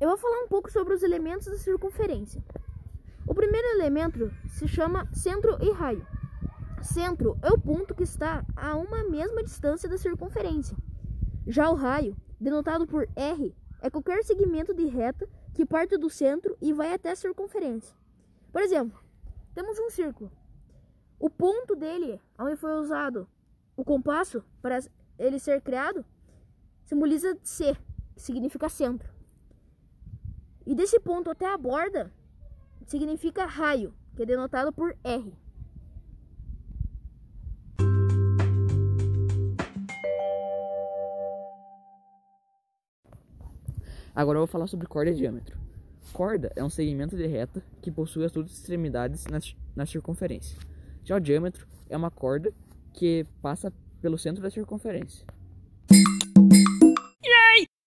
Eu vou falar um pouco sobre os elementos da circunferência. O primeiro elemento se chama centro e raio. Centro é o ponto que está a uma mesma distância da circunferência. Já o raio, denotado por R, é qualquer segmento de reta que parte do centro e vai até a circunferência. Por exemplo, temos um círculo. O ponto dele, onde foi usado o compasso para ele ser criado, simboliza C, que significa centro. E desse ponto até a borda significa raio, que é denotado por R. Agora eu vou falar sobre corda e diâmetro. Corda é um segmento de reta que possui as duas extremidades na, circunferência. Já o diâmetro é uma corda que passa pelo centro da circunferência.